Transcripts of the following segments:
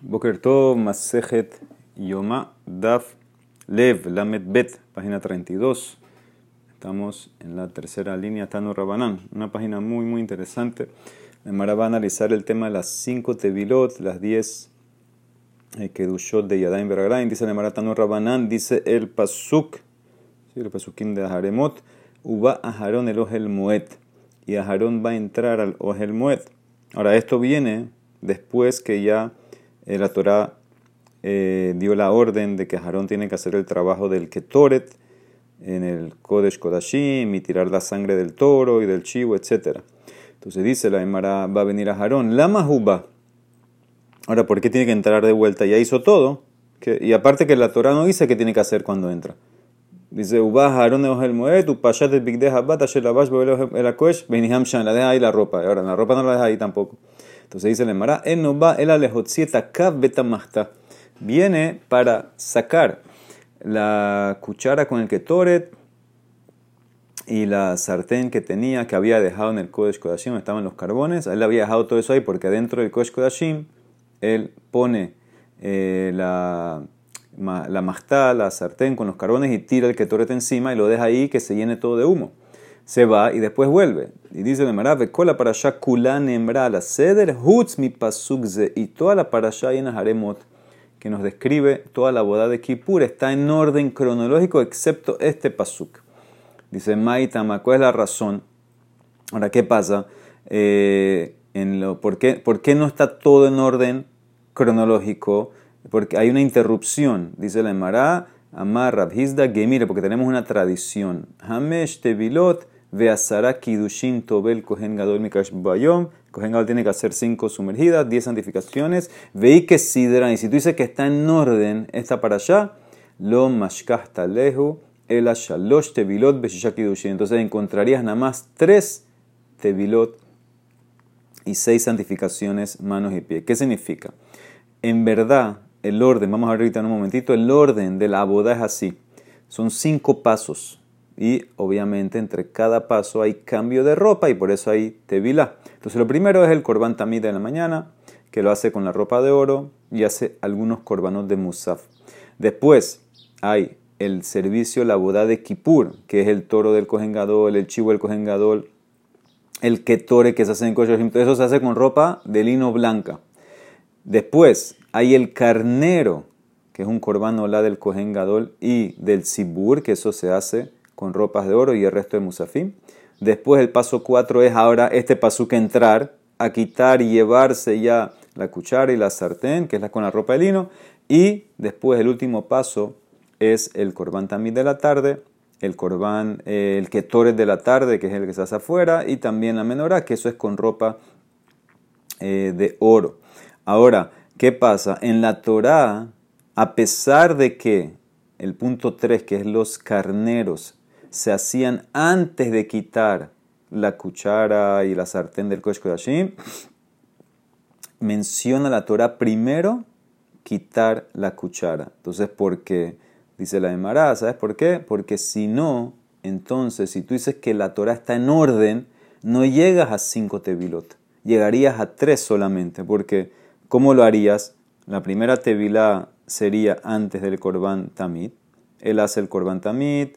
Boker Tov, Masejet Yoma, Daf, Lev, Lamet Bet, página 32. Estamos en la tercera línea, Tano Rabanán. Una página muy, muy interesante. Mara va a analizar el tema de las cinco tevilot, las diez eh, kedushot de Yadayim Beragrain. Dice Mara Tano Rabanán, dice el pasuk, ¿sí? el pasukim de Aharemot, Uba Aharón el Ohel Moed. Y Aharón va a entrar al Ohel Moed. Ahora, esto viene después que ya la Torah eh, dio la orden de que Aarón tiene que hacer el trabajo del Ketoret en el Kodesh Kodashim y tirar la sangre del toro y del chivo, etc. Entonces dice la Emara, va a venir a Aarón, la Mahuba. Ahora, ¿por qué tiene que entrar de vuelta? Ya hizo todo. y aparte que la Torah no dice qué tiene que hacer cuando entra. Dice, Uba Aarón Ojel Moed, Upashat el Bigdeh Habat, Asher Labash, el Akosh, Beniham la deja ahí la ropa. Ahora, la ropa no la deja ahí tampoco. Entonces dice el Emara, en no va el alejotzieta betamachta. Viene para sacar la cuchara con el ketoret y la sartén que tenía, que había dejado en el Kodesh Kodashim, estaban los carbones. Él había dejado todo eso ahí porque dentro del Kodesh Kodashim él pone eh, la, la la sartén con los carbones y tira el ketoret encima y lo deja ahí que se llene todo de humo se va y después vuelve. Y dice de Marave, cola para allá kulan embra la ceder hutz mi pasukze. Y toda la para allá en Haremot que nos describe toda la boda de Kippur está en orden cronológico excepto este pasuk. Dice Maitama, ¿cuál es la razón? Ahora, ¿qué pasa? Eh, en lo, ¿por, qué, ¿Por qué no está todo en orden cronológico? Porque hay una interrupción. Dice la Emara, Amar Rabhizda Gemire, porque tenemos una tradición. Hamesh Tevilot Veasara Kidushin Tobel Kohen Gadol Mikash Bayom. Kohen Gadol tiene que hacer cinco sumergidas, diez santificaciones. Veí que Sidra. Y si tú dices que está en orden, está para allá. Lo Mashkah Talehu. El Shalosh Tevilot Beshisha Kidushin. Entonces encontrarías nada más tres Tevilot y seis santificaciones, manos y pies. ¿Qué significa? En verdad, el orden, vamos a ver ahorita en un momentito, el orden de la boda es así. Son cinco pasos y obviamente entre cada paso hay cambio de ropa y por eso hay tevila. Entonces lo primero es el korban tamid de la mañana, que lo hace con la ropa de oro y hace algunos korbanos de musaf. Después hay el servicio, la boda de Kippur, que es el toro del cojengador, el chivo del cojengador, el ketore que se hace en todo eso se hace con ropa de lino blanca. Después hay el carnero, que es un korban olá del cojengador y del sibur, que eso se hace con ropas de oro y el resto de musafim. Después el paso 4 es ahora este paso que entrar a quitar y llevarse ya la cuchara y la sartén, que es la con la ropa de lino. Y después el último paso es el corbán también de la tarde, el corbán, eh, el ketores de la tarde, que es el que se hace afuera, y también la menorá, que eso es con ropa eh, de oro. Ahora, ¿qué pasa? En la Torá, a pesar de que el punto 3, que es los carneros, se hacían antes de quitar la cuchara y la sartén del Kosh Kodashim, menciona la Torah primero quitar la cuchara. Entonces, ¿por qué? Dice la Emara, ¿sabes por qué? Porque si no, entonces, si tú dices que la Torah está en orden, no llegas a cinco tevilot, llegarías a tres solamente, porque ¿cómo lo harías? La primera tevilá sería antes del Korban Tamid, él hace el Korban Tamid,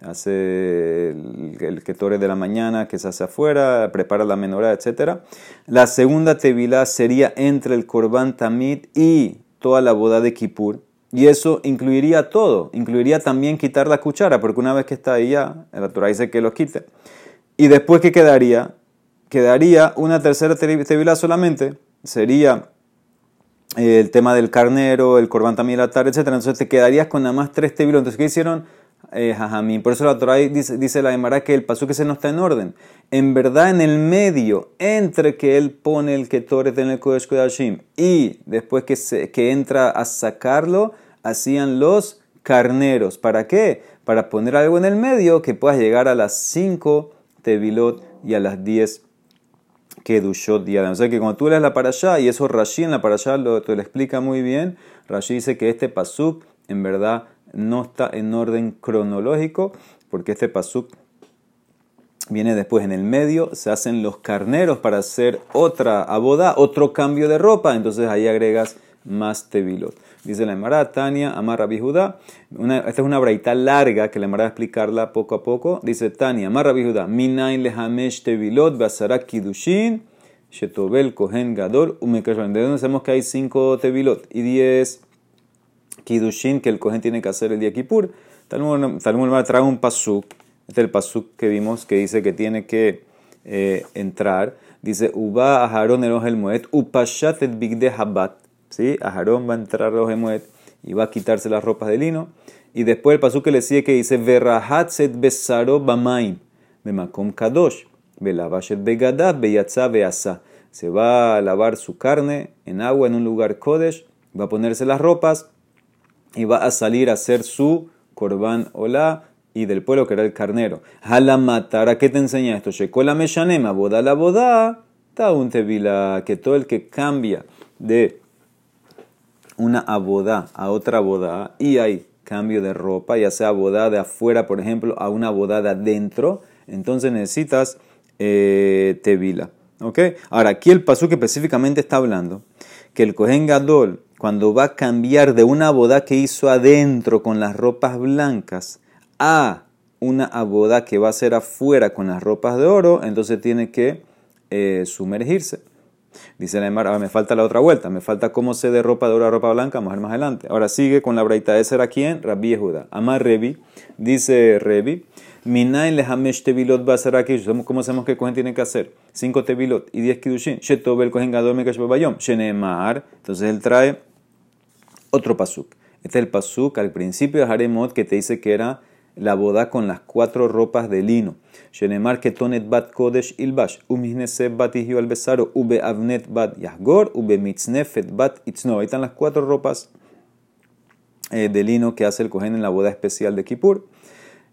hace el, el ketore de la mañana que se hace afuera, prepara la menorá, etc. La segunda tevilá sería entre el korban tamid y toda la boda de Kippur. Y eso incluiría todo, incluiría también quitar la cuchara, porque una vez que está ahí ya, la Torah dice que lo quite. Y después, ¿qué quedaría? Quedaría una tercera tevilá solamente, sería eh, el tema del carnero, el korban tamid, la tarde, etc. Entonces te quedarías con nada más tres tevilos. Entonces, ¿qué hicieron? Eh, Por eso la Torah dice, dice la Emara que el paso que se no está en orden. En verdad, en el medio, entre que él pone el Ketoret en el Kodesh Kodashim y después que, se, que entra a sacarlo, hacían los carneros. ¿Para qué? Para poner algo en el medio que puedas llegar a las 5 Tevilot y a las 10 Kedushot diadas. O sea que cuando tú lees la allá, y eso Rashi en la allá lo, te lo explica muy bien, Rashi dice que este pasuk en verdad no está en orden cronológico, porque este pasuk viene después en el medio, se hacen los carneros para hacer otra aboda, otro cambio de ropa, entonces ahí agregas más tevilot. Dice la Emara, Tania, Amar Rabbi esta es una braita larga que la Emara a explicarla poco a poco. Dice Tania, Amar Rabbi Judá, Minain lehamesh tevilot, basara kidushin, shetobel kohen gadol, umekashvan. ¿De dónde sabemos que hay cinco tevilot y diez kidushin que el kohen tiene que hacer el día Kippur? Talmud trae un pasuk, este es el pasuk que vimos que dice que tiene que eh, entrar. Dice, Uba Aharon el Moed, Upashat et bigde habat. ¿Sí? Aharón va a entrar a Moed y va a quitarse las ropas de lino. Y después el pasú que le sigue que dice, Verrahat set besaro bamaim, bemakom kadosh, belavashet begadat, beyatza beasa. Se va a lavar su carne en agua en un lugar kodesh, va a ponerse las ropas y va a salir a hacer su korban hola y del pueblo que era el carnero. Halamatara, ¿qué te enseña esto? Shekola meshanema, boda la boda, ta un tevila, que todo el que cambia de una abodá a otra boda y hay cambio de ropa, ya sea boda de afuera, por ejemplo, a una boda de adentro, entonces necesitas eh, tevila. ¿Ok? Ahora, aquí el pasú que específicamente está hablando, que el Kohen Gadol, cuando va a cambiar de una boda que hizo adentro con las ropas blancas a una aboda que va a ser afuera con las ropas de oro, entonces tiene que eh, sumergirse. Dice la Emara, me falta la otra vuelta, me falta cómo se de ropa de oro a ropa blanca, vamos a ver más adelante. Ahora sigue con la braita de ser aquí en Rabbi Yehuda. Amar Revi, dice Revi, Minain lehamesh tevilot basaraki, ¿cómo sabemos que el cohen tiene que hacer? Cinco tevilot y diez kidushin. Shetobel cohen gadol mekash. Shenemar, entonces él trae otro pasuk. Este es el pasuk al principio de Haremot que te dice que era la boda con las cuatro ropas de lino. Shenemar ketonet bat kodesh ilbash, umisneseb bat al besaro, ube avnet bat yahgor, ube mitznefet bat itzno. Ahí están las cuatro ropas eh, de lino que hace el cohen en la boda especial de Kippur.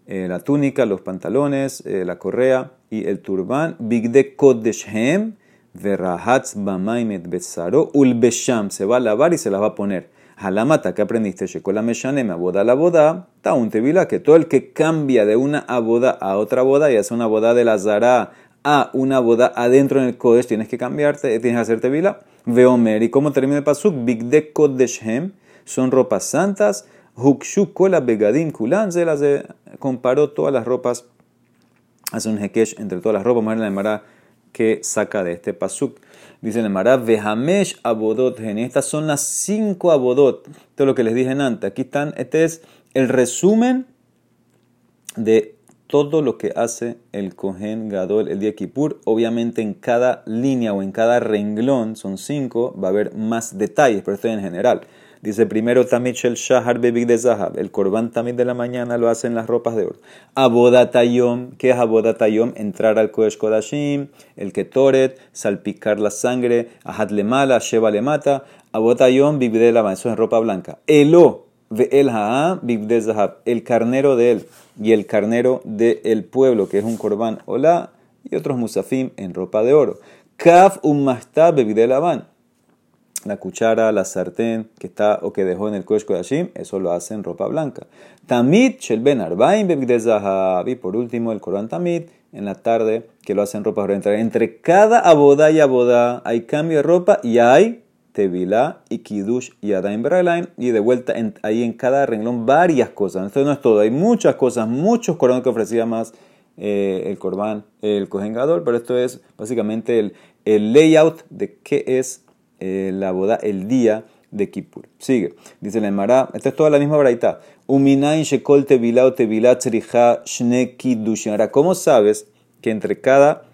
Eh, la túnica, los pantalones, eh, la correa y el turbán. Bigde kodeshem, verrahatz bamaimet besaro, ulbesham. Se va a lavar y se las va a poner. Halamata, que aprendiste? Shekola meshanema, boda la boda, un tevila, que todo el que cambia de una boda a otra boda y hace una boda de la zara a una boda adentro en el Kodesh, tienes que cambiarte, tienes que hacer tevila. Veomer, ¿y cómo termina el pasuk? Bigde Kodeshem, son ropas santas, Hukshu begadim kulan, se las comparó todas las ropas, hace un hekesh entre todas las ropas, en la que saca de este pasuk. Dice el Mará, Vehamesh abodot Estas son las cinco abodot. Es lo que les dije antes. Aquí están, este es el resumen de todo lo que hace el Kohen Gadol el día Kippur. Obviamente en cada línea o en cada renglón, son cinco, va a haber más detalles, pero esto en general. Dice primero Tamid Shel Shahar Bebig de Zahab. El Korban Tamid de la mañana lo hacen las ropas de oro. Abodatayom. ¿Qué es Abodatayom? Entrar al Kodesh Kodashim. El Ketoret. Salpicar la sangre. Ahad le mala. Sheba le mata. Abodatayom de la Eso es ropa blanca. Elo. El Ha'a de Zahab. El carnero de él. Y el carnero del pueblo, que es un Korban Hola. Y otros Musafim en ropa de oro. Kaf Ummasta de Laban la cuchara, la sartén que está o que dejó en el de Kodashim, eso lo hace en ropa blanca. Tamid shel arbaim Y por último, el Corán Tamid, en la tarde, que lo hace en ropa blanca. Entre cada aboda y aboda hay cambio de ropa y hay tevilá y kiddush y adaim beralaim. Y de vuelta ahí en cada renglón varias cosas. Esto no es todo, hay muchas cosas, muchos Corán que ofrecía más eh, el Corban, el Cojengador, pero esto es básicamente el, el layout de qué es eh, la boda el día de Kippur. Sigue, dice la Emara, esta es toda la misma braita. Uminain shekol o shne Ahora, ¿cómo sabes que entre cada,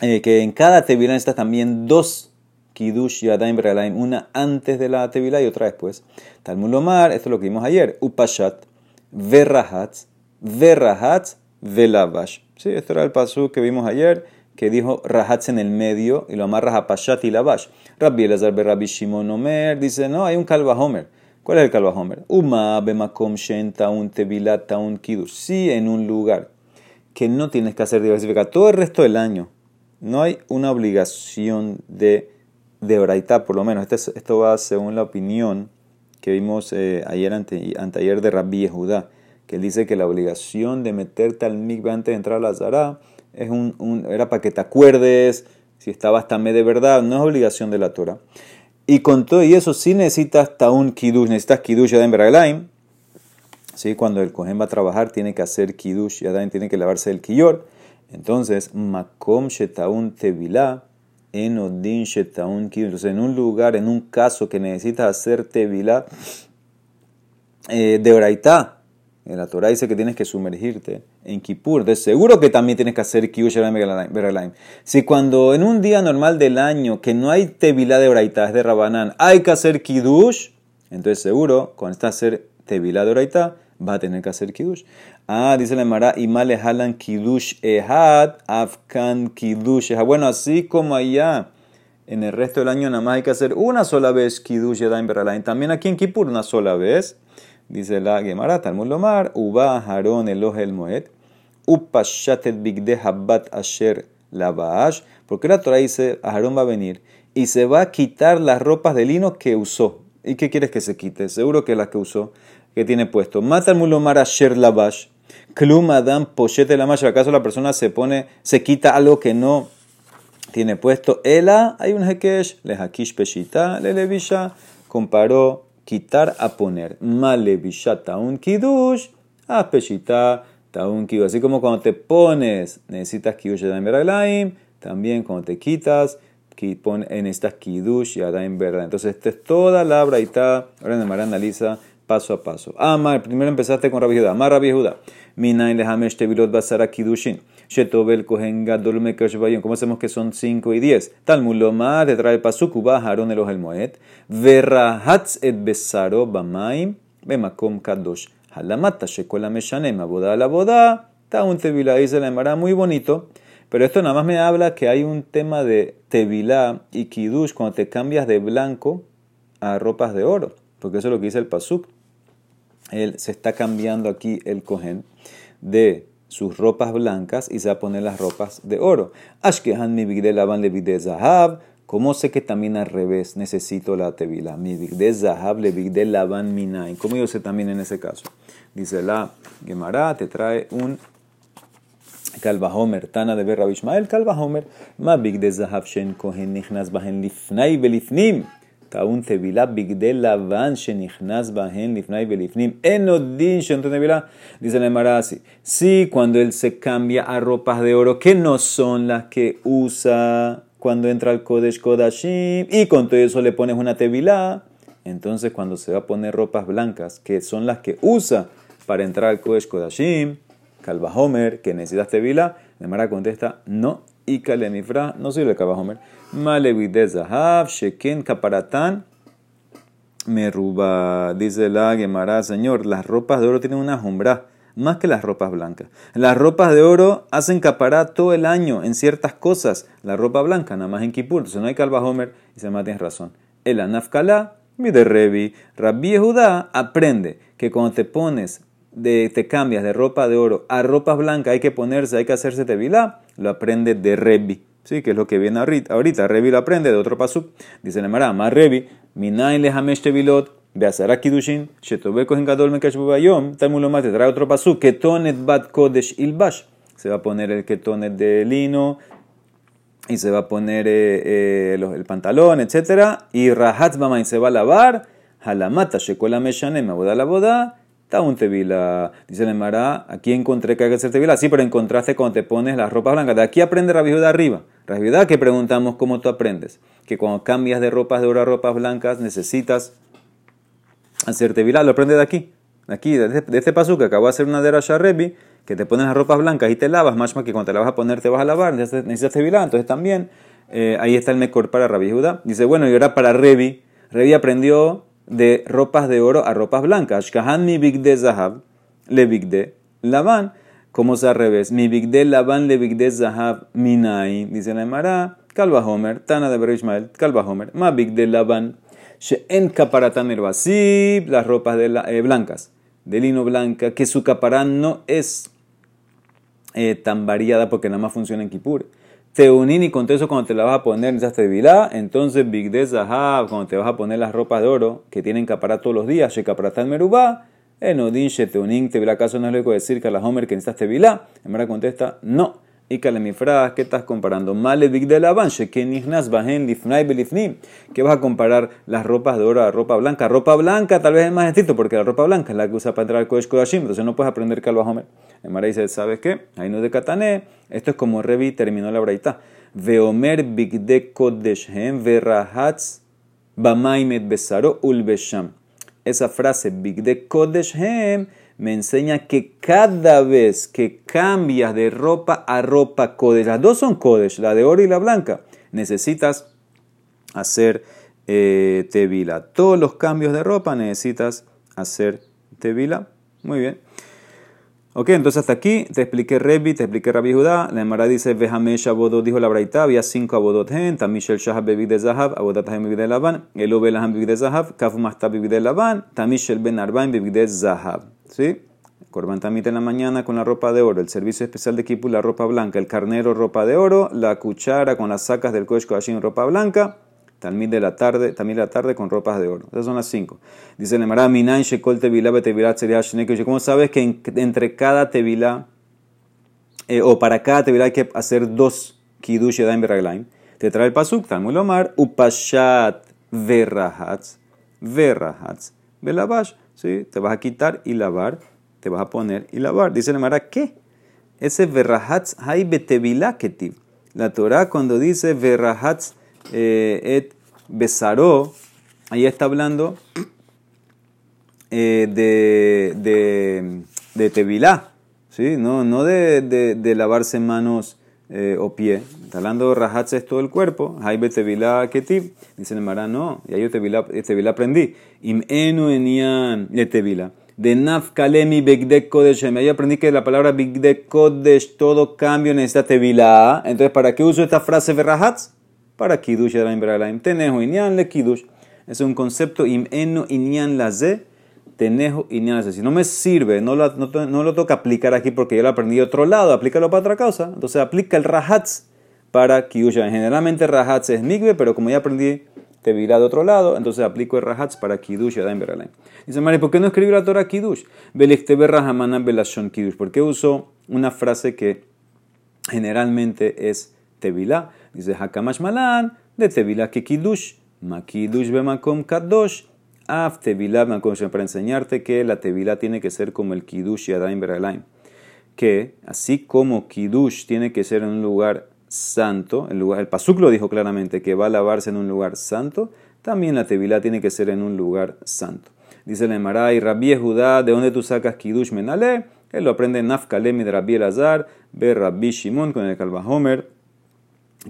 eh, que en cada tevilá está también dos kiddush yadaim beralaim, una antes de la tevilá y otra después? Talmud Lomar, esto es lo que vimos ayer, upashat, verrahatz, verrahatz, velavash. Sí, esto era el paso que vimos ayer que dijo Rahatz en el medio y lo amarras a Pashat y Lavash. Rabbi Elazar Rabbi Shimon Omer dice, no, hay un Homer. ¿Cuál es el Homer? Uma bemakom shenta un tevilata un kiddush. Sí, en un lugar que no tienes que hacer diversificar todo el resto del año. No hay una obligación de, de oraita, por lo menos. Este esto va según la opinión que vimos eh, ayer ante, anteayer de Rabbi Judá, que él dice que la obligación de meterte al mikveh antes de entrar a la es un, era para que te acuerdes si estabas tamé de verdad, no es obligación de la Torah. Y con todo y eso, si necesitas taun kiddush, necesitas kiddush yadayim beraglaim. ¿Sí? Cuando el cohen va a trabajar, tiene que hacer kiddush yadayim, tiene que lavarse el kiyor. Entonces, makom shetaun tevilá, enodin shetaun kiddush. Entonces, en un lugar, en un caso que necesitas hacer tevilá eh, de oraitá, la Torah dice que tienes que sumergirte en Kippur. Entonces, seguro que también tienes que hacer Kiddush Beralaim. Si cuando en un día normal del año que no hay Tevilá de Oraitá, es de Rabanán, hay que hacer Kiddush, entonces seguro, cuando estás a hacer Tevilá de Oraitá, va a tener que hacer Kiddush. Ah, dice la Mara, Imale Halan Kiddush Ehad, Afkan Kiddush Bueno, así como allá. En el resto del año nada más hay que hacer una sola vez Kiddush Beralaim. También aquí en Kippur una sola vez. Dice la Gemara, Talmud Lomar, Uba Harón Eloh el Moed, Upashatet Bigde Habbat Asher Labaash, porque la Torah dice, Aarón va a venir y se va a quitar las ropas de lino que usó. ¿Y qué quieres que se quite? Seguro que las que usó, que tiene puesto. Mata Mulomar Asher Labash, Klum Adam Pochete Lamash, ¿acaso la persona se pone, se quita algo que no tiene puesto? Ela, hay un Hekesh, le Hakish Peshita, le Levisha, comparó quitar a poner. Male un kiddush, a peshita taun kiddush. Así como cuando te pones, necesitas kiddush en veraglaim, también cuando te quitas, necesitas kiddush y en verdad. Entonces, esta es toda la braita. Ahora Mara analiza paso a paso. Amar, primero empezaste con Rabbi Judá. Amar Rabbi Judá. Minain lehamesh tevilot basara kiddushin. Shetobel kohen gadol mekesh ¿Cómo hacemos que son 5 y 10? Talmud lomar, te trae pasuku, va Haron el el moed. Verrahatz et besaro bamaim, bemakom kadosh. Halamata shekola meshanem, aboda la boda. Está un tevilá, dice la muy bonito. Pero esto nada más me habla que hay un tema de tevilá y kiddush cuando te cambias de blanco a ropas de oro. Porque eso es lo que dice el pasuk. Él se está cambiando aquí el cohen de sus ropas blancas y se va a poner las ropas de oro. Ashkehan mi bigde lavan le bigde zahab. ¿Cómo sé que también al revés necesito la tevila? Mi bigde zahab le bigde lavan minain. ¿Cómo yo sé también en ese caso? Dice la Gemara, te trae un Kalvahomer, Tana de Berra Bishmael, Kalvahomer, ma bigde zahab shen kohen nichnas bahen lifnai belifnim. טעון תבילה בגדי לבן שנכנס בהן לפני ולפנים. אין עוד דין שאין תבילה. Dice la Emara así. Sí, cuando él se cambia a ropas de oro que no son las que usa cuando entra al Kodesh Kodashim y con todo eso le pones una tevilá, entonces cuando se va a poner ropas blancas que son las que usa para entrar al Kodesh Kodashim, Kalba Homer, que necesitas tevilá, la Emara contesta, no, y Kalemifra, no sirve Kalba Homer. Malevide Zahav, Sheken Kaparatán, Meruba. Dice la Gemara, Señor, las ropas de oro tienen una jumbra más que las ropas blancas. Las ropas de oro hacen capará todo el año en ciertas cosas. La ropa blanca, nada más en Kipur. Entonces no hay calva Homer y se tienes razón. El anafkala, mi de Revi. Rabbi Judá aprende que cuando te pones, de, te cambias de ropa de oro a ropa blanca, hay que ponerse, hay que hacerse tevilá. Lo aprende de Revi. Sí, que es lo que viene ahorita. Revi lo aprende de otro pasuk. Dice Nemara, más Revi, minain lehamesh tevilot, beazara kidushin, shetobe kohen gadol mekash bubayom, trae otro pasuk, ketonet bat kodesh ilbash. Se va a poner el ketonet de lino, y se va a poner eh, eh, el pantalón, etc. Y rahatz y se va a lavar, halamata shekola meshanem, aboda la boda, Está un tevila. Dice el Emara, aquí encontré que hay que hacer tevila. Sí, pero encontraste cuando te pones las ropas blancas. De aquí aprende la de arriba. La que preguntamos cómo tú aprendes. Que cuando cambias de ropas de oro a ropas blancas necesitas hacer tevila. Lo aprende de aquí. De aquí, de este, paso que acabo de hacer una de Rebi, que te pones las ropas blancas y te lavas. Más que cuando te la vas a poner te vas a lavar. Necesitas tevila. Entonces también eh, ahí está el mejor para Rabbi Judá. Dice, bueno, y ahora para Rebi. Rebi aprendió de ropas de oro a ropas blancas. Shkahan mi bigde zahab le bigde lavan. Como es al revés. Mi bigde lavan le bigde zahab minai. Dice la Emara. Calva Homer. Tana de Berishmael. Calva Homer. Ma bigde lavan. en caparatan el Las ropas de eh, blancas. De lino blanca. Que su caparán no es eh, tan variada porque nada más funciona en Kipur. Teunín y con eso cuando te la vas a poner en tevilá, entonces Big de Zahab, cuando te vas a poner las ropas de oro que tienen que aparar todos los días, Shekaparatan Merubá, Enodin, Teunín, Tevilá, ¿acaso no es lógico decir que a la Homer que necesitas tevilá? En verdad contesta, no. Y kalemifras, ¿qué estás comparando? Malevik de Laban, Shekenichnas Bahen Lifnai Belifnim. ¿Qué vas a comparar las ropas de oro a ropa blanca? Ropa blanca tal vez es más estricto porque la ropa blanca es la que usa para entrar al Kodesh Kodashim, entonces no puedes aprender Kalvahomer. El Mara dice, ¿sabes qué? Ahí no de Katané, esto es como Revi terminó la braita. Veomer Bigde Kodeshem Verahatz Bamaimet Besaro Ulbesham. Esa frase Bigde Kodeshem me enseña que cada vez que cambias de ropa a ropa Kodesh, las dos son Kodesh, la de oro y la blanca, necesitas hacer eh, tevila. Todos los cambios de ropa necesitas hacer tevila. Muy bien. Ok, entonces hasta aquí te expliqué Rebi, te expliqué Rabbi Judá. La Emara dice, Vehamesh abodot, dijo la Braita, había cinco abodot gen, Tamishel Shahab bebid de Zahab, abodat haim bebid de Laban, Elo Belaham bebid de Zahab, Kafu Tamishel ben bebid de Zahab. ¿Sí? Corban tamit en la mañana con la ropa de oro, el servicio especial de equipo la ropa blanca, el carnero ropa de oro, la cuchara con las sacas del Kodesh en ropa blanca, también de la tarde, también de la tarde con ropas de oro. Esas son las cinco. Dice el Emara, Minan Shekol Tevilá Betevilá ¿Cómo sabes que entre cada Tevilá, eh, o para cada Tevilá hay que hacer dos Kiddush Yadayim Beraglaim? Te trae el Pasuk, Talmud Lomar, Upashat Verrahatz, Verrahatz, Belabash. ¿Sí? Te vas a quitar y lavar te vas a poner y lavar. Dice la Mara, ¿qué? Ese verrahatz hay betevilá ketiv. La Torah cuando dice verrahatz et besaró, ahí está hablando eh, de, de, de tevilá, ¿sí? no, no de, de, lavarse manos eh, o pie. Está hablando rahatz es todo el cuerpo, hay betevilá ketiv. Dice la Mara, no, y ahí yo tevilá aprendí. Im enu enian tevilá de Nafkalemi Bigdek Kodesh. Ahí aprendí que la palabra Bigdek Kodesh, todo cambio necesita tevilá. Entonces, ¿para qué uso esta frase Verrahatz? Para Kiddush Yadayim Beraglaim. Tenejo Inyan le Kiddush. Es un concepto im eno Inyan la ze. Tenejo Inyan la. Si no me sirve, no lo, no, lo toca aplicar aquí porque ya lo aprendí de otro lado, aplícalo para otra causa. Entonces, aplica el Rahatz para Kiddush. Generalmente Rahatz es Migbe, pero como ya aprendí te virá de otro lado, entonces aplico el rahatz para Kiddush y Adán Beralaim. Dice Mari, ¿por qué no escribir la Torah Kiddush? Belashon Kiddush. ¿Por qué uso una frase que generalmente es tevilá? Dice Hakamash Malan, de tevilá que Kiddush, ma Kiddush bemakom kadosh, af tevilá para enseñarte que la tevilá tiene que ser como el Kiddush y Adán Beralaim. Que así como Kiddush tiene que ser en un lugar santo, el, lugar, Pasuk lo dijo claramente, que va a lavarse en un lugar santo, también la Tevilá tiene que ser en un lugar santo. Dice el Emaray, Rabbi Judá, ¿de dónde tú sacas Kidush Menale? Él lo aprende en Nafkalemi de Rabbi Elazar, ve Rabbi Shimon con el Homer,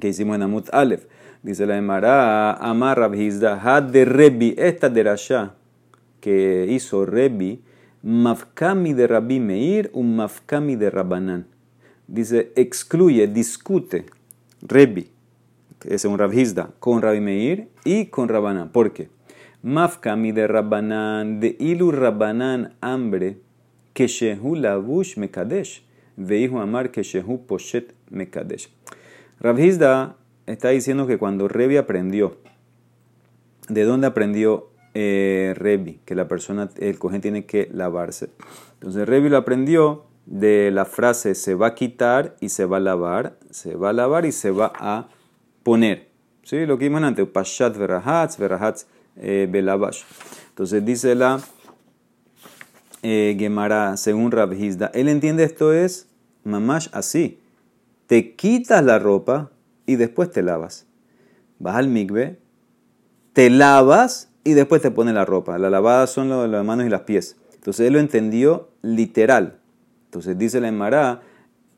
que hicimos en Amut Aleph. Dice la Emara, Amar Rabhizda, de Rebi, esta derasha que hizo Rebi, Mafkami de Rabbi Meir, un Mafkami de Rabbanan dice, excluye, discute, Rebi, que es un Rabhizda, con Rabbi Meir y con Rabbanán. ¿Por qué? Mafkami de Rabbanán, de ilu Rabbanán hambre, que shehu lavush mekadesh, veihu amar que shehu poshet mekadesh. Rabhizda está diciendo que cuando Rebi aprendió, ¿de dónde aprendió eh, Rebi? Que la persona, el cojén tiene que lavarse. Entonces Rebi lo aprendió de la frase se va a quitar y se va a lavar, se va a lavar y se va a poner. ¿Sí? Lo que vimos antes, pashat verahatz, verahatz eh, belabash. Entonces dice la eh, Gemara, según Rabhizda, él entiende esto es mamash así. Te quitas la ropa y después te lavas. Vas al migbe, te lavas y después te pones la ropa. La lavada son las manos y las pies. Entonces él lo entendió literal. Entonces dice la Emara,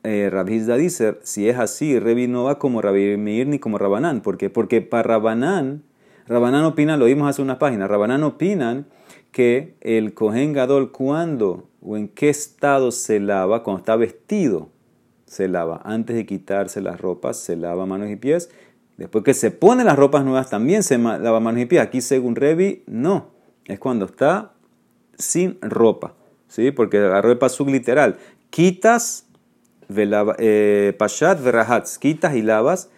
eh, Rabhizda dice, si es así, Revi no va como Rabbi Meir ni como Rabanán. ¿Por qué? Porque para Rabanán, Rabanán opina, lo vimos hace unas páginas, Rabanán opinan que el Kohen Gadol cuando o en qué estado se lava, cuando está vestido, se lava. Antes de quitarse las ropas, se lava manos y pies. Después que se pone las ropas nuevas, también se lava manos y pies. Aquí, según Revi, no. Es cuando está sin ropa. ¿sí? porque agarró el pasuk literal. Quitas, eh, pashat verahatz, quitas y lavas,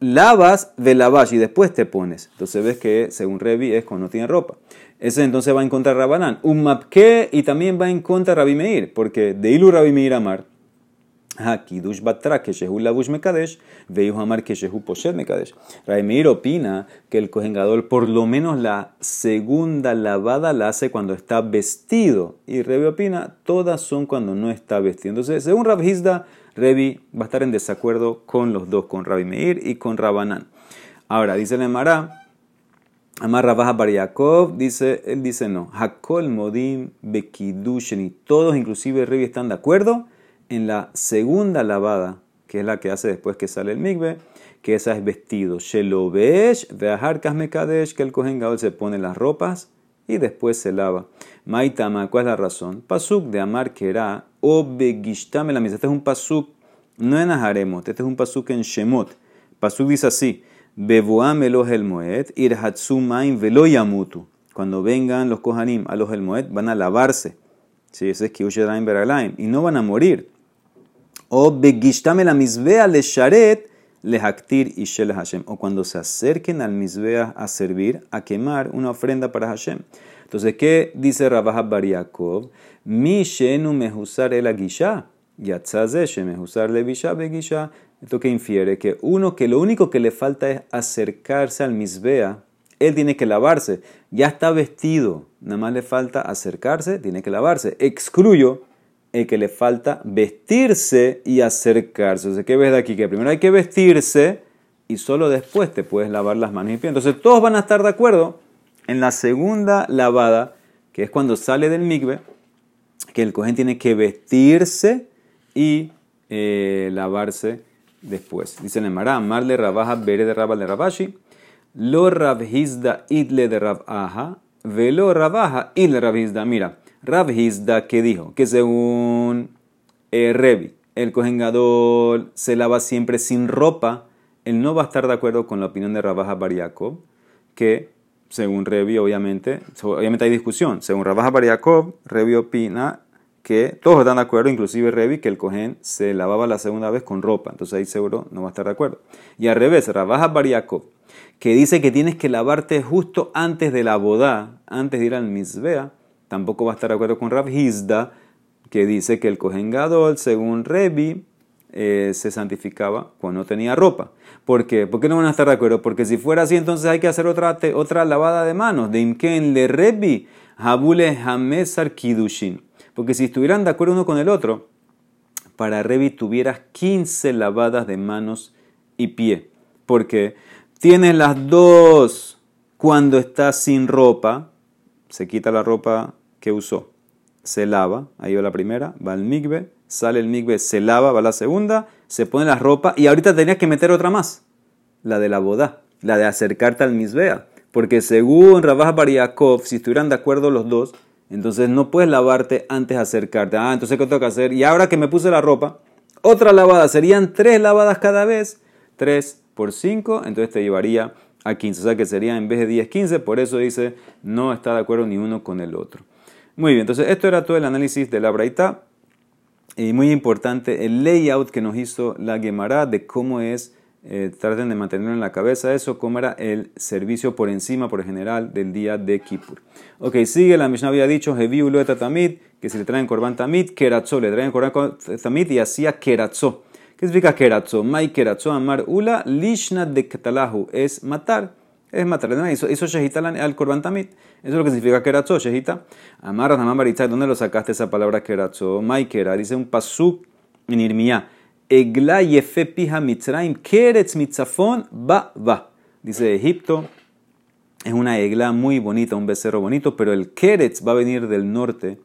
lavas velavash y después te pones. Entonces ves que según Revi es cuando no tiene ropa. Ese entonces va en contra de Rabanán. Un mapke y también va en contra de Rabi Meir, porque de Ilu Rabi Meir Amar, Hakidush Batra, que Shehu Labush Mekadesh, Veihu Amar que Shehu Poshet Mekadesh. Raimir opina que el cojengador por lo menos la segunda lavada la hace cuando está vestido. Y Revi opina, todas son cuando no está vestido. Entonces, según Rav Hizda, Revi va a estar en desacuerdo con los dos, con Rabi Meir y con Rabanán. Ahora, dice el Emara, Amar Rabaja Bar dice, él dice no. Hakol Modim Bekidushen, todos, inclusive Revi, están de acuerdo en la segunda lavada, que es la que hace después que sale el migbe, que esa es vestido. Shelobesh, Veahar Mekadesh, que el Kohen Gadol se pone las ropas y después se lava. Maitama, ¿cuál es la razón? Pasuk de Amar Kera, o la Este es un pasuk, no en Aharemot, este es un pasuk en Shemot. Pasuk dice así, Bevoam el Moed, Irhatsu Maim Velo Yamutu. Cuando vengan los Kohanim a los El Moed, van a lavarse. Sí, ese es Kiusheraim Beralaim. Y no van a morir. O begishtam la misbea le sharet le haktir y shel Hashem. O cuando se acerquen al misbea a servir, a quemar una ofrenda para Hashem. Entonces, ¿qué dice Rabah Bariakov? Mi shenu mehusar el agisha. Yatzaze mehusar le visha begisha. Esto que infiere que uno que lo único que le falta es acercarse al misbea, él tiene que lavarse. Ya está vestido, nada más le falta acercarse, tiene que lavarse. Excluyo el que le falta vestirse y acercarse. O sea, ¿qué ves de aquí? Que primero hay que vestirse y solo después te puedes lavar las manos y pies. Entonces todos van a estar de acuerdo en la segunda lavada, que es cuando sale del migbe, que el cohen tiene que vestirse y eh, lavarse después. Dice Nemara, amarle rabaja, bere de rabal de rabashi, lo rabhizda idle de rabaja, velo rabaja idle rabhizda. Mira, Rav Hizda que dijo que según eh, Revi, el cojengador se lava siempre sin ropa, él no va a estar de acuerdo con la opinión de Rabaja Bariakov, que según Revi, obviamente, obviamente hay discusión. Según Rabaja Bariakov, Revi opina que todos están de acuerdo, inclusive Revi, que el cohen se lavaba la segunda vez con ropa. Entonces ahí seguro no va a estar de acuerdo. Y al revés, Rabaja Bariakov, que dice que tienes que lavarte justo antes de la boda, antes de ir al misbea, tampoco va a estar de acuerdo con Rav Hizda, que dice que el Kohen Gadol, según Revi, eh, se santificaba cuando tenía ropa. ¿Por qué? ¿Por qué no van a estar de acuerdo? Porque si fuera así, entonces hay que hacer otra, otra lavada de manos. De Imken le Revi, Habule Hamesar Kidushin. Porque si estuvieran de acuerdo uno con el otro, para Revi tuvieras 15 lavadas de manos y pie. Porque tienes las dos cuando estás sin ropa, se quita la ropa que usó. Se lava, ahí va la primera, va al migbe, sale el migbe, se lava, va la segunda, se pone la ropa y ahorita tenías que meter otra más, la de la boda, la de acercarte al misbea. Porque según Rabaj Bariakov, si estuvieran de acuerdo los dos, entonces no puedes lavarte antes de acercarte. Ah, entonces ¿qué tengo que hacer? Y ahora que me puse la ropa, otra lavada, serían tres lavadas cada vez, tres por cinco, entonces te llevaría a 15. O sea que sería en vez de 10, 15. Por eso dice, no está de acuerdo ni uno con el otro. Muy bien, entonces esto era todo el análisis de la Braita. Y muy importante, el layout que nos hizo la Gemara de cómo es, eh, traten de mantenerlo en la cabeza eso, cómo era el servicio por encima, por general, del día de Kippur. Ok, sigue, la Mishnah había dicho, tamid, que se le traen korban tamid, keratzo, le traen korban tamid y hacía keratzo. ¿Qué significa keratzo? Mai keratzo amar ula lishna de katalahu, es matar es matar. Eso, eso shehita al korban tamid. Eso es lo que significa keratzo, shehita. Amar Ramán ¿dónde lo sacaste esa palabra keratzo? Maikera, dice un pasuk en Irmía. Egla yefe pija mitzraim, keretz mitzafon, ba, va. Dice Egipto, es una egla muy bonita, un becerro bonito, pero el keretz va a venir del norte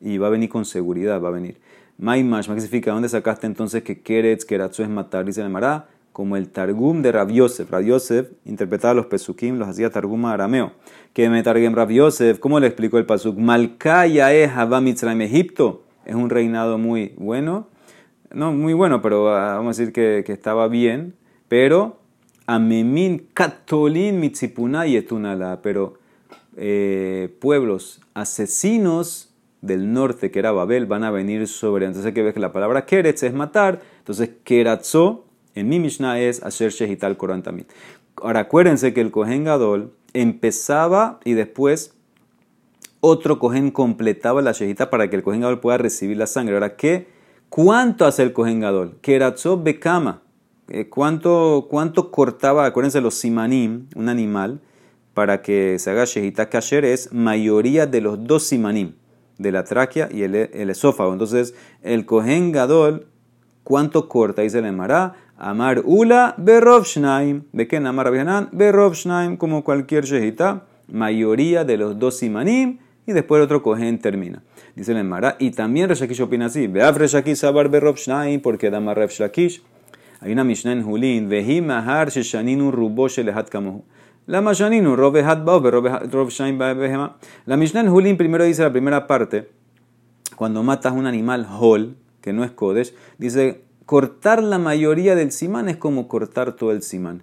y va a venir con seguridad, va a venir. Maimash, ¿qué significa? ¿Dónde sacaste entonces que keretz, keratzo es matar? Dice el Mará como el Targum de Rav Yosef. Rav Yosef interpretaba los pesukim, los hacía Targum arameo. Que me targuen Rav Yosef, ¿cómo le explicó el pasuk? Malkaya es Mitzrayim Egipto. Es un reinado muy bueno, no muy bueno, pero ah, vamos a decir que, estaba bien, pero Amemin Katolin Mitzipuna y Etunala, pero eh, pueblos asesinos del norte, que era Babel, van a venir sobre. Entonces, que ves que la palabra Keretz es matar, entonces Keratzo en mi Mishnah es hacer Shehital Korban Tamid. Ahora acuérdense que el Kohen Gadol empezaba y después otro Kohen completaba la Shehita para que el Kohen Gadol pueda recibir la sangre. Ahora, ¿qué ¿Cuánto hace el Kohen Gadol? Keratzo Bekama. Eh, ¿Cuánto, ¿Cuánto cortaba, acuérdense, los simanim, un animal, para que se haga Shehita Kasher? Es mayoría de los dos simanim, de la tráquea y el, esófago. Entonces, el Kohen Gadol, ¿cuánto corta? Dice el Emara. Amar Ula Berov Shnaim. ¿De qué Amar Rabhanan? Berov Shnaim, como cualquier Shehita. Mayoría de los dos simanim y después el otro Kohen termina. Dice el Emara, y también Reshakish opina así, Beaf Reshakish Sabar Berob Shnaim, porque da más Shakish. Hay una Mishnah en Julin, Vehi Mahar Sheshaninu Rubo Shelehat Kamohu. La Mashaninu, Robehat Bao, Behema. La Mishnah en Julin primero dice la primera parte, cuando matas un animal hol, que no es Kodesh, dice, cortar la mayoría del simán es como cortar todo el simán.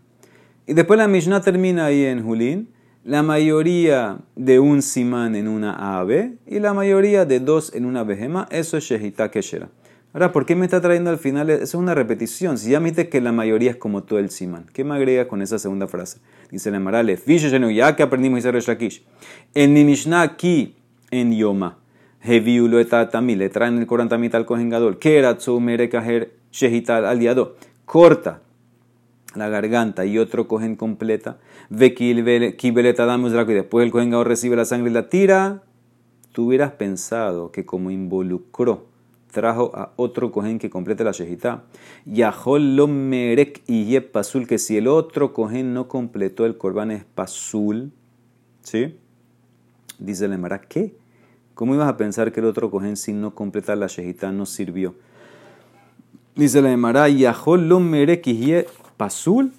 Y después la Mishnah termina ahí en Julin, la mayoría de un simán en una ave y la mayoría de dos en una behema, eso es Shehita Keshera. Ahora, ¿por qué me está trayendo al final? Eso es una repetición. Si ya me que la mayoría es como todo el simán, ¿qué me agrega con esa segunda frase? Dice la Marale, ya que aprendimos Israel Shakish. En mi Mishnah aquí, en Yoma, Heviulo etatami, le traen el Corán tamit al Kohen Gadol, Keratzu merekaher Shehita al diado, corta la garganta y otro cogen completa, ve kibeleta damos y después el cogen recibe la sangre y la tira, tú hubieras pensado que como involucró, trajo a otro cogen que complete la shejita. Yahol lo merek y pasul, que si el otro cogen no completó el corbán es pasul, ¿sí? Dice el Emara, ¿qué? ¿Cómo ibas a pensar que el otro cogen sin no completar la shejita no sirvió? Dice la Emara, Yahol lo merek y pasul,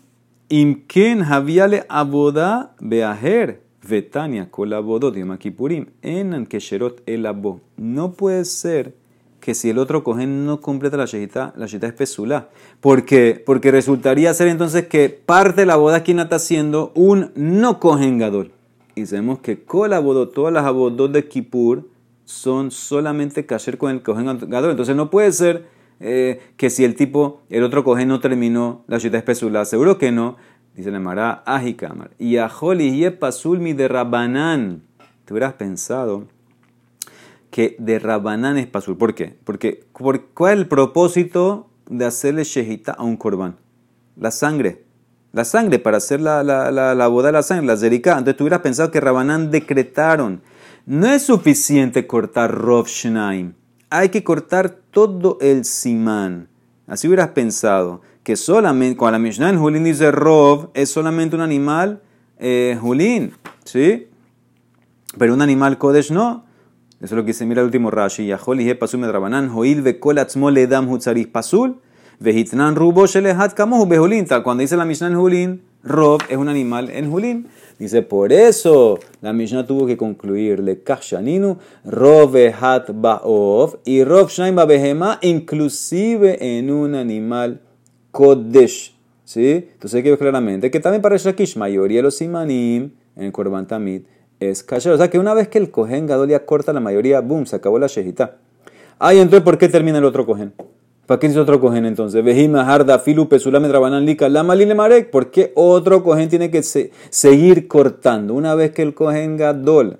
imken haviale aboda beaher, vetania kolabodot, kipurim, en kesherot el abo. No puede ser que si el otro cogen no completa la shejita, la shejita es pesula. ¿Por qué? Porque resultaría ser entonces que parte de la boda quien está haciendo un no cogen gadol. Y sabemos que kolabodot, todas las abodot de Kippur son solamente kasher con el cogen gadol. Entonces no puede ser eh, que si el tipo, el otro coge no terminó la ciudad espesula, seguro que no. Dice la Mara, ajikamar. Y a y pasul mi de Rabanán. Te hubieras pensado que de Rabanán es pasul. ¿Por qué? Porque ¿cuál es el propósito de hacerle shejita a un corbán? La sangre. La sangre, para hacer la, la, la, boda de la sangre, la zerika. Entonces tú hubieras pensado que Rabanán decretaron. No es suficiente cortar Rov hay que cortar todo el simán. Así hubieras pensado que solamente, cuando la Mishnah en Julín dice Rov, es solamente un animal eh, Julín, ¿sí? Pero un animal Kodesh no. Eso es lo que se mira el último Rashi. Yahol y pasul medrabanan, hoil vekol atzmo ledam hutzarich pasul, vehitnan rubo shelehat kamohu behulin. Cuando dice la Mishnah en Julín, Rov es un animal en Julín. Dice, por eso la Mishnah tuvo que concluirle, Kashaninu, Rovehat Ba'ov y Rov Shnaim Behema, inclusive en un animal Kodesh. ¿Sí? Entonces ver claramente que también para Shakish, mayoría de los simanim en el Korban Tamid es kasher. O sea que una vez que el Kohen Gadolia corta la mayoría, boom, se acabó la shejita. Ay, entonces, ¿por qué termina el otro Kohen? ¿Para qué dice otro cohen entonces? Vejima, Harda, Filu, Pesulame, Trabanan, Lika, Lama, Marek. ¿Por qué otro cohen tiene que seguir cortando? Una vez que el cohen Gadol,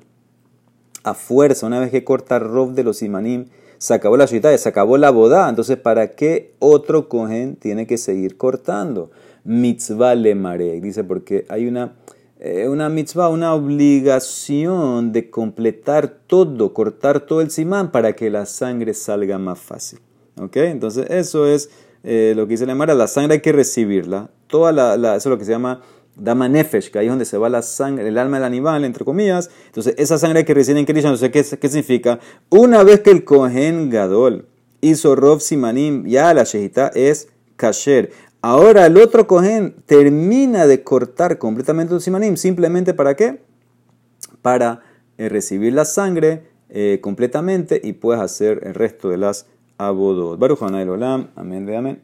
a fuerza, una vez que corta Rob de los Imanim, se acabó la ciudad, se acabó la boda. Entonces, ¿para qué otro cohen tiene que seguir cortando? Mitzvah le Marek. Dice, porque hay una, eh, una mitzvah, una obligación de completar todo, cortar todo el simán para que la sangre salga más fácil. ¿Ok? Entonces, eso es eh, lo que dice la Mara, la sangre hay que recibirla. Toda la, eso es lo que se llama Dama Nefesh, que ahí es donde se va la sangre, el alma del animal, entre comillas. Entonces, esa sangre hay que recibir en Krishna. Entonces, ¿qué, ¿qué, significa? Una vez que el Kohen Gadol hizo Rov Simanim, ya la Shehita es Kasher. Ahora el otro Kohen termina de cortar completamente el Simanim. ¿Simplemente para qué? Para eh, recibir la sangre eh, completamente y puedes hacer el resto de las abodot. Baruch Olam, amén, amén.